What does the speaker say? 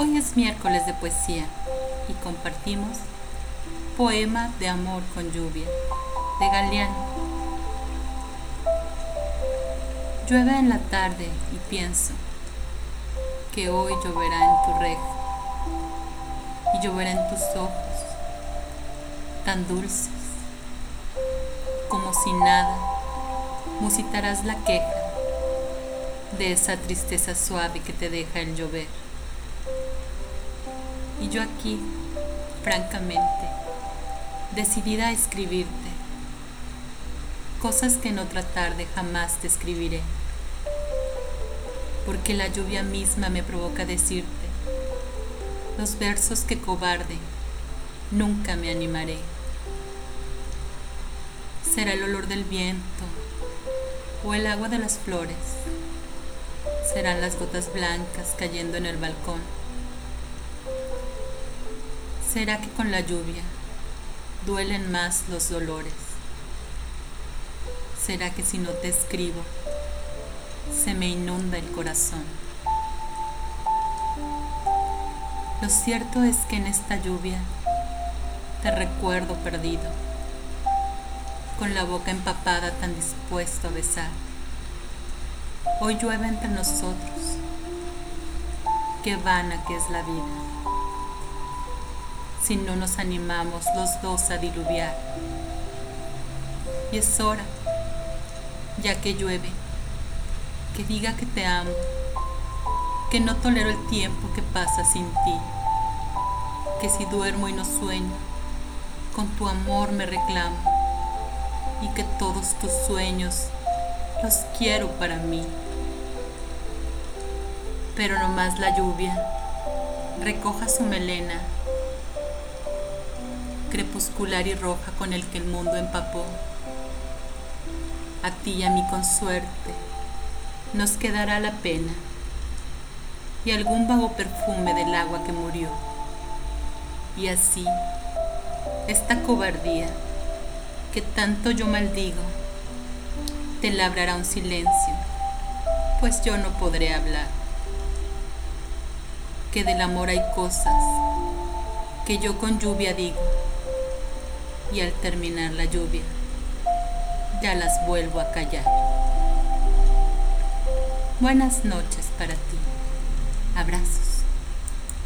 Hoy es miércoles de poesía y compartimos Poema de amor con lluvia de Galeano. Llueve en la tarde y pienso que hoy lloverá en tu reja y lloverá en tus ojos tan dulces como si nada musitarás la queja de esa tristeza suave que te deja el llover. Y yo aquí, francamente, decidida a escribirte. Cosas que en otra tarde jamás te escribiré, porque la lluvia misma me provoca decirte los versos que cobarde nunca me animaré. Será el olor del viento o el agua de las flores, serán las gotas blancas cayendo en el balcón ¿Será que con la lluvia duelen más los dolores? ¿Será que si no te escribo se me inunda el corazón? Lo cierto es que en esta lluvia te recuerdo perdido, con la boca empapada tan dispuesto a besar. Hoy llueve entre nosotros, qué vana que es la vida si no nos animamos los dos a diluviar. Y es hora, ya que llueve, que diga que te amo, que no tolero el tiempo que pasa sin ti, que si duermo y no sueño, con tu amor me reclamo y que todos tus sueños los quiero para mí. Pero no más la lluvia recoja su melena crepuscular y roja con el que el mundo empapó. A ti y a mí con suerte nos quedará la pena y algún vago perfume del agua que murió. Y así, esta cobardía que tanto yo maldigo, te labrará un silencio, pues yo no podré hablar. Que del amor hay cosas que yo con lluvia digo y al terminar la lluvia ya las vuelvo a callar. Buenas noches para ti. Abrazos.